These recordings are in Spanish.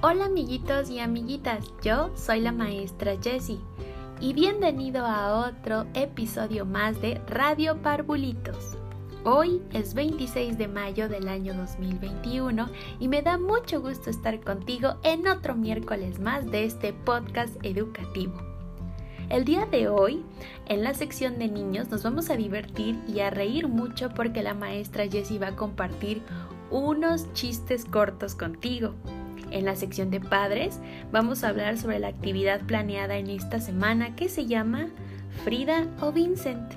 Hola amiguitos y amiguitas, yo soy la maestra Jessie y bienvenido a otro episodio más de Radio Parvulitos. Hoy es 26 de mayo del año 2021 y me da mucho gusto estar contigo en otro miércoles más de este podcast educativo. El día de hoy, en la sección de niños, nos vamos a divertir y a reír mucho porque la maestra Jessie va a compartir unos chistes cortos contigo. En la sección de padres vamos a hablar sobre la actividad planeada en esta semana que se llama Frida o Vincent.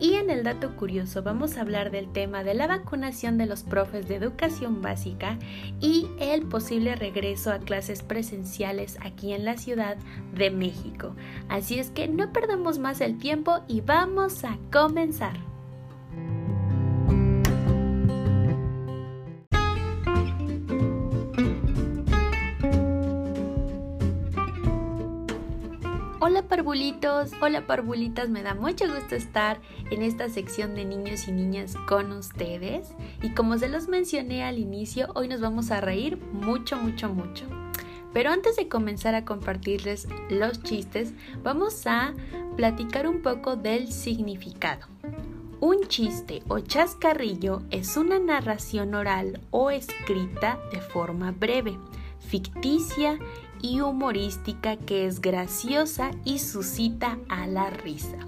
Y en el dato curioso vamos a hablar del tema de la vacunación de los profes de educación básica y el posible regreso a clases presenciales aquí en la Ciudad de México. Así es que no perdamos más el tiempo y vamos a comenzar. Hola parvulitas, me da mucho gusto estar en esta sección de niños y niñas con ustedes. Y como se los mencioné al inicio, hoy nos vamos a reír mucho, mucho, mucho. Pero antes de comenzar a compartirles los chistes, vamos a platicar un poco del significado. Un chiste o chascarrillo es una narración oral o escrita de forma breve, ficticia y humorística que es graciosa y suscita a la risa.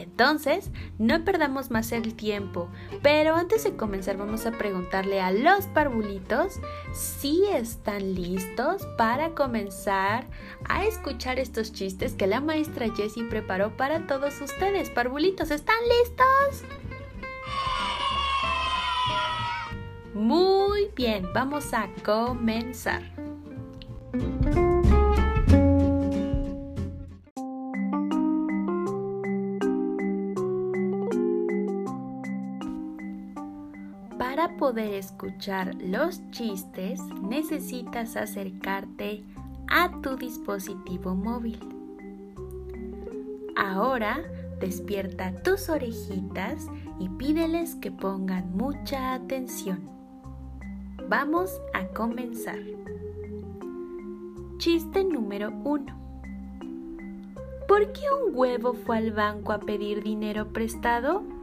Entonces, no perdamos más el tiempo, pero antes de comenzar vamos a preguntarle a los parvulitos si están listos para comenzar a escuchar estos chistes que la maestra Jessie preparó para todos ustedes. Parvulitos, ¿están listos? Muy bien, vamos a comenzar. Poder escuchar los chistes necesitas acercarte a tu dispositivo móvil. Ahora despierta tus orejitas y pídeles que pongan mucha atención. Vamos a comenzar. Chiste número 1. ¿Por qué un huevo fue al banco a pedir dinero prestado?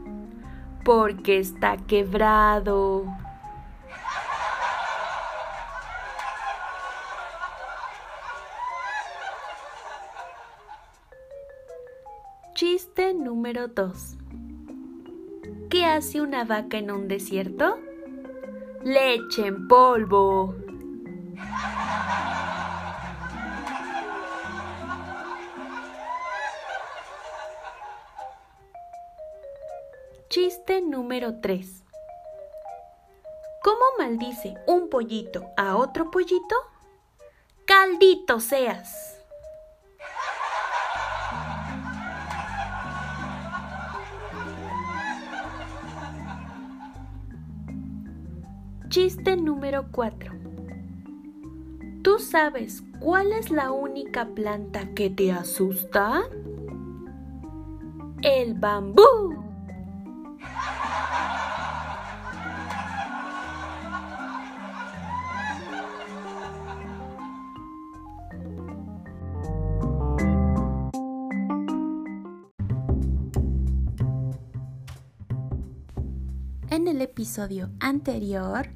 Porque está quebrado. Chiste número 2. ¿Qué hace una vaca en un desierto? Leche en polvo. Chiste número 3. ¿Cómo maldice un pollito a otro pollito? Caldito seas. Chiste número 4. ¿Tú sabes cuál es la única planta que te asusta? El bambú. En el episodio anterior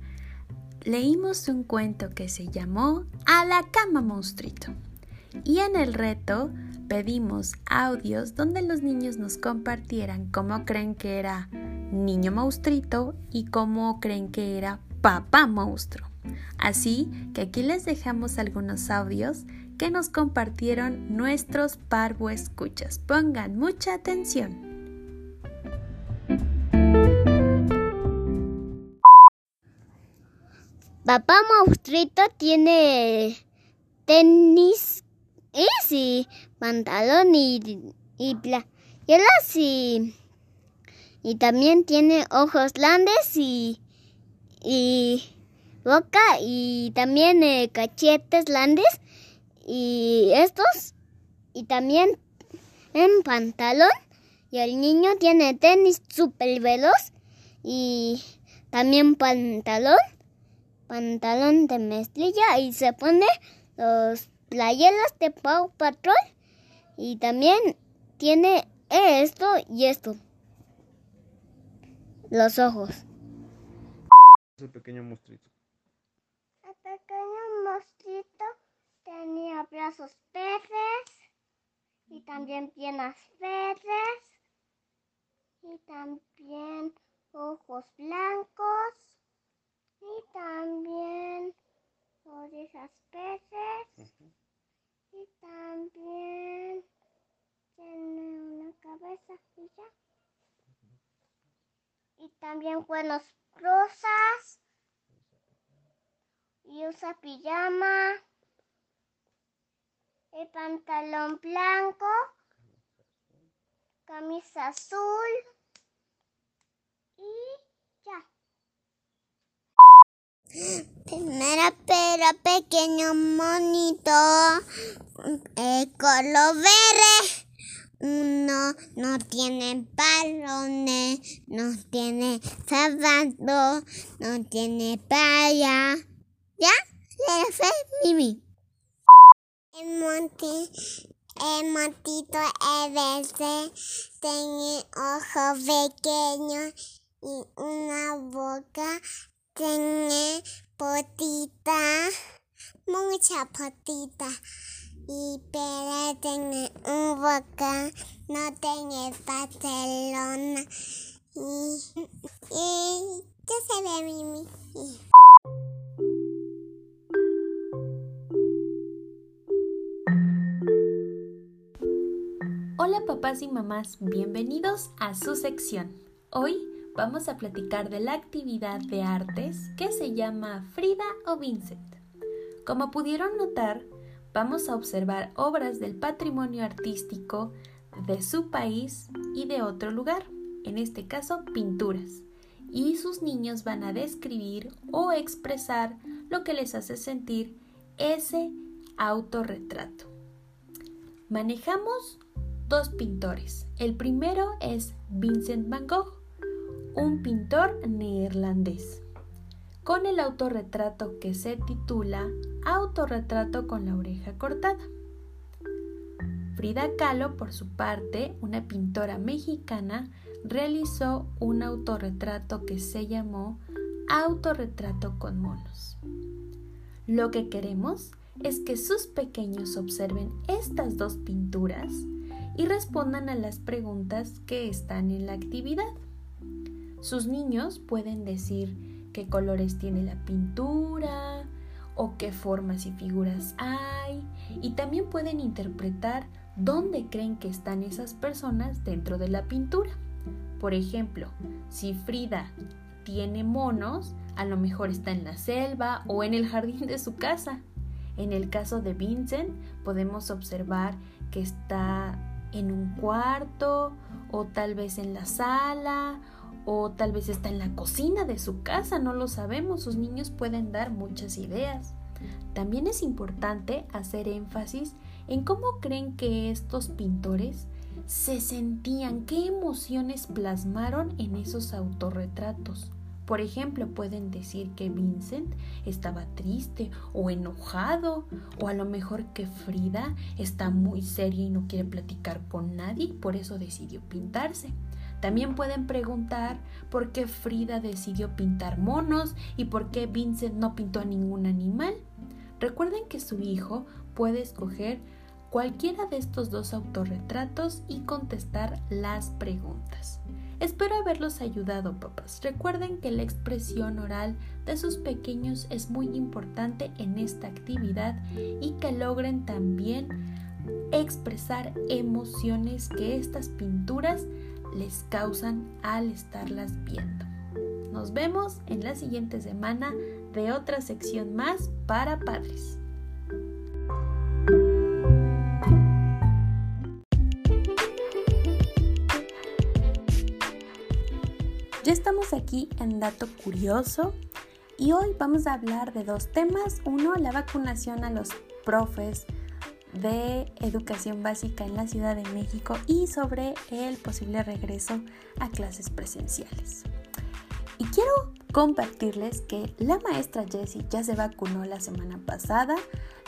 leímos un cuento que se llamó A la cama monstruito. Y en el reto pedimos audios donde los niños nos compartieran cómo creen que era niño monstruito y cómo creen que era papá monstruo. Así que aquí les dejamos algunos audios que nos compartieron nuestros parvo escuchas. Pongan mucha atención. Papá monstruito tiene tenis y pantalón y, y playeras y, y también tiene ojos grandes y, y boca y también eh, cachetes grandes y estos y también en pantalón. Y el niño tiene tenis super veloz y también pantalón pantalón de mezclilla y se pone los playeras de Pau Patrol y también tiene esto y esto. Los ojos. Ese pequeño monstruito. El pequeño monstruito tenía brazos verdes y también piernas verdes y también ojos blancos y también orejas verdes y también tiene una cabeza ya. Y también cuernos rosas y usa pijama, el pantalón blanco, camisa azul y ya. Primera pero pequeño monito, el color verde. Uno no tiene balones, no tiene zapatos, no tiene playa. ¿Ya? Le fue Mimi. El monte, el montito es verde, tiene ojos pequeños y una boca, tiene potita, mucha potita. Y pero tiene un boca, no tiene Barcelona. Y, y ya se ve Mimi. Hola papás y mamás, bienvenidos a su sección. Hoy vamos a platicar de la actividad de artes que se llama Frida o Vincent. Como pudieron notar, vamos a observar obras del patrimonio artístico de su país y de otro lugar, en este caso pinturas, y sus niños van a describir o expresar lo que les hace sentir ese autorretrato. Manejamos dos pintores. El primero es Vincent van Gogh, un pintor neerlandés con el autorretrato que se titula Autorretrato con la oreja cortada. Frida Kahlo, por su parte, una pintora mexicana, realizó un autorretrato que se llamó Autorretrato con monos. Lo que queremos es que sus pequeños observen estas dos pinturas y respondan a las preguntas que están en la actividad. Sus niños pueden decir qué colores tiene la pintura o qué formas y figuras hay y también pueden interpretar dónde creen que están esas personas dentro de la pintura. Por ejemplo, si Frida tiene monos, a lo mejor está en la selva o en el jardín de su casa. En el caso de Vincent, podemos observar que está en un cuarto o tal vez en la sala o tal vez está en la cocina de su casa, no lo sabemos, sus niños pueden dar muchas ideas. También es importante hacer énfasis en cómo creen que estos pintores se sentían, qué emociones plasmaron en esos autorretratos. Por ejemplo, pueden decir que Vincent estaba triste o enojado, o a lo mejor que Frida está muy seria y no quiere platicar con nadie y por eso decidió pintarse. También pueden preguntar por qué Frida decidió pintar monos y por qué Vincent no pintó a ningún animal. Recuerden que su hijo puede escoger cualquiera de estos dos autorretratos y contestar las preguntas. Espero haberlos ayudado, papás. Recuerden que la expresión oral de sus pequeños es muy importante en esta actividad y que logren también expresar emociones que estas pinturas les causan al estarlas viendo. Nos vemos en la siguiente semana de otra sección más para padres. Ya estamos aquí en Dato Curioso y hoy vamos a hablar de dos temas. Uno, la vacunación a los profes de educación básica en la Ciudad de México y sobre el posible regreso a clases presenciales. Y quiero compartirles que la maestra Jessie ya se vacunó la semana pasada,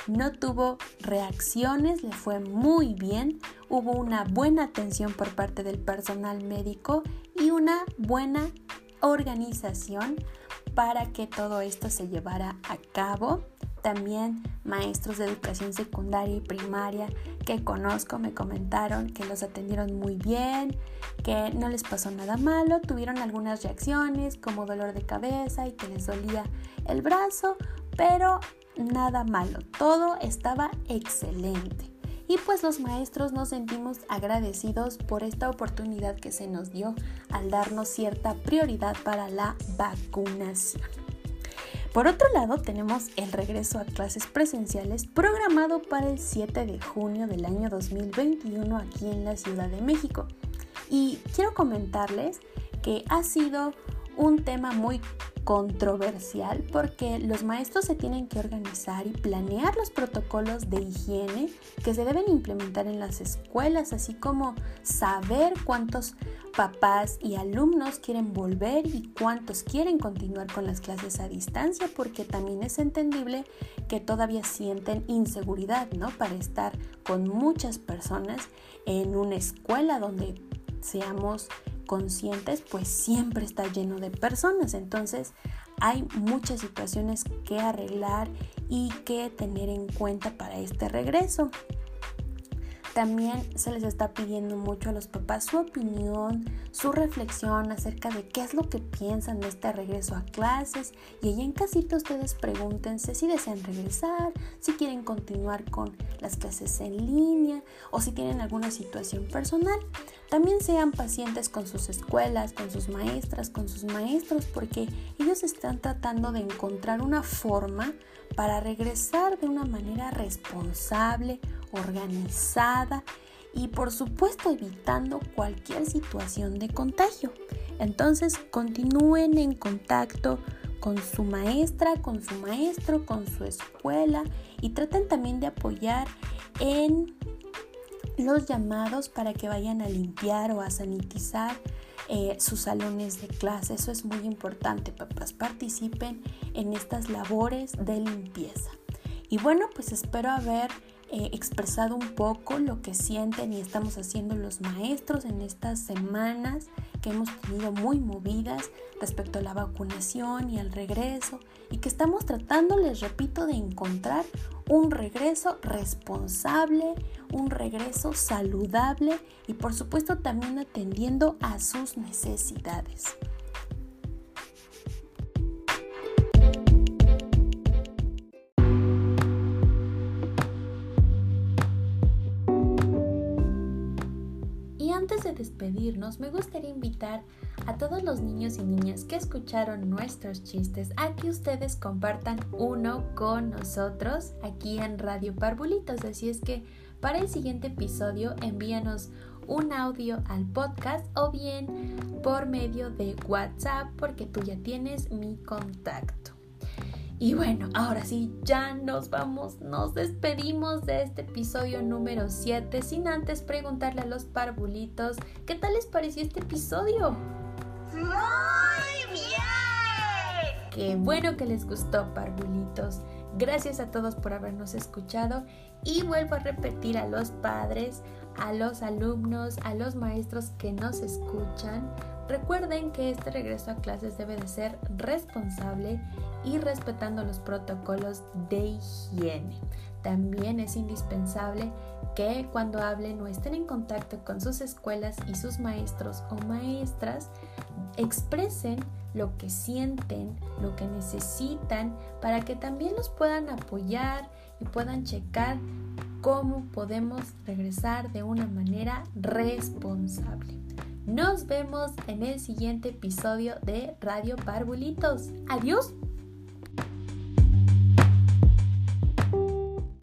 no tuvo reacciones, le fue muy bien, hubo una buena atención por parte del personal médico y una buena organización para que todo esto se llevara a cabo. También maestros de educación secundaria y primaria que conozco me comentaron que los atendieron muy bien, que no les pasó nada malo, tuvieron algunas reacciones como dolor de cabeza y que les dolía el brazo, pero nada malo, todo estaba excelente. Y pues los maestros nos sentimos agradecidos por esta oportunidad que se nos dio al darnos cierta prioridad para la vacunación. Por otro lado, tenemos el regreso a clases presenciales programado para el 7 de junio del año 2021 aquí en la Ciudad de México. Y quiero comentarles que ha sido un tema muy controversial porque los maestros se tienen que organizar y planear los protocolos de higiene que se deben implementar en las escuelas, así como saber cuántos papás y alumnos quieren volver y cuántos quieren continuar con las clases a distancia, porque también es entendible que todavía sienten inseguridad, ¿no? Para estar con muchas personas en una escuela donde seamos conscientes, pues siempre está lleno de personas. Entonces hay muchas situaciones que arreglar y que tener en cuenta para este regreso. También se les está pidiendo mucho a los papás su opinión, su reflexión acerca de qué es lo que piensan de este regreso a clases y ahí en casita ustedes pregúntense si desean regresar, si quieren continuar con las clases en línea o si tienen alguna situación personal. También sean pacientes con sus escuelas, con sus maestras, con sus maestros porque ellos están tratando de encontrar una forma para regresar de una manera responsable, organizada y por supuesto evitando cualquier situación de contagio. Entonces continúen en contacto con su maestra, con su maestro, con su escuela y traten también de apoyar en los llamados para que vayan a limpiar o a sanitizar eh, sus salones de clase. Eso es muy importante, papás. Participen en estas labores de limpieza. Y bueno, pues espero haber eh, expresado un poco lo que sienten y estamos haciendo los maestros en estas semanas que hemos tenido muy movidas respecto a la vacunación y al regreso y que estamos tratando, les repito, de encontrar un regreso responsable, un regreso saludable y por supuesto también atendiendo a sus necesidades. Despedirnos, me gustaría invitar a todos los niños y niñas que escucharon nuestros chistes a que ustedes compartan uno con nosotros aquí en Radio Parvulitos. Así es que para el siguiente episodio envíanos un audio al podcast o bien por medio de WhatsApp porque tú ya tienes mi contacto. Y bueno, ahora sí, ya nos vamos, nos despedimos de este episodio número 7 sin antes preguntarle a los parvulitos qué tal les pareció este episodio. Muy bien. Qué bueno que les gustó, parvulitos. Gracias a todos por habernos escuchado y vuelvo a repetir a los padres, a los alumnos, a los maestros que nos escuchan Recuerden que este regreso a clases debe de ser responsable y respetando los protocolos de higiene. También es indispensable que cuando hablen o estén en contacto con sus escuelas y sus maestros o maestras, expresen lo que sienten, lo que necesitan, para que también los puedan apoyar y puedan checar cómo podemos regresar de una manera responsable. Nos vemos en el siguiente episodio de Radio Parvulitos. Adiós.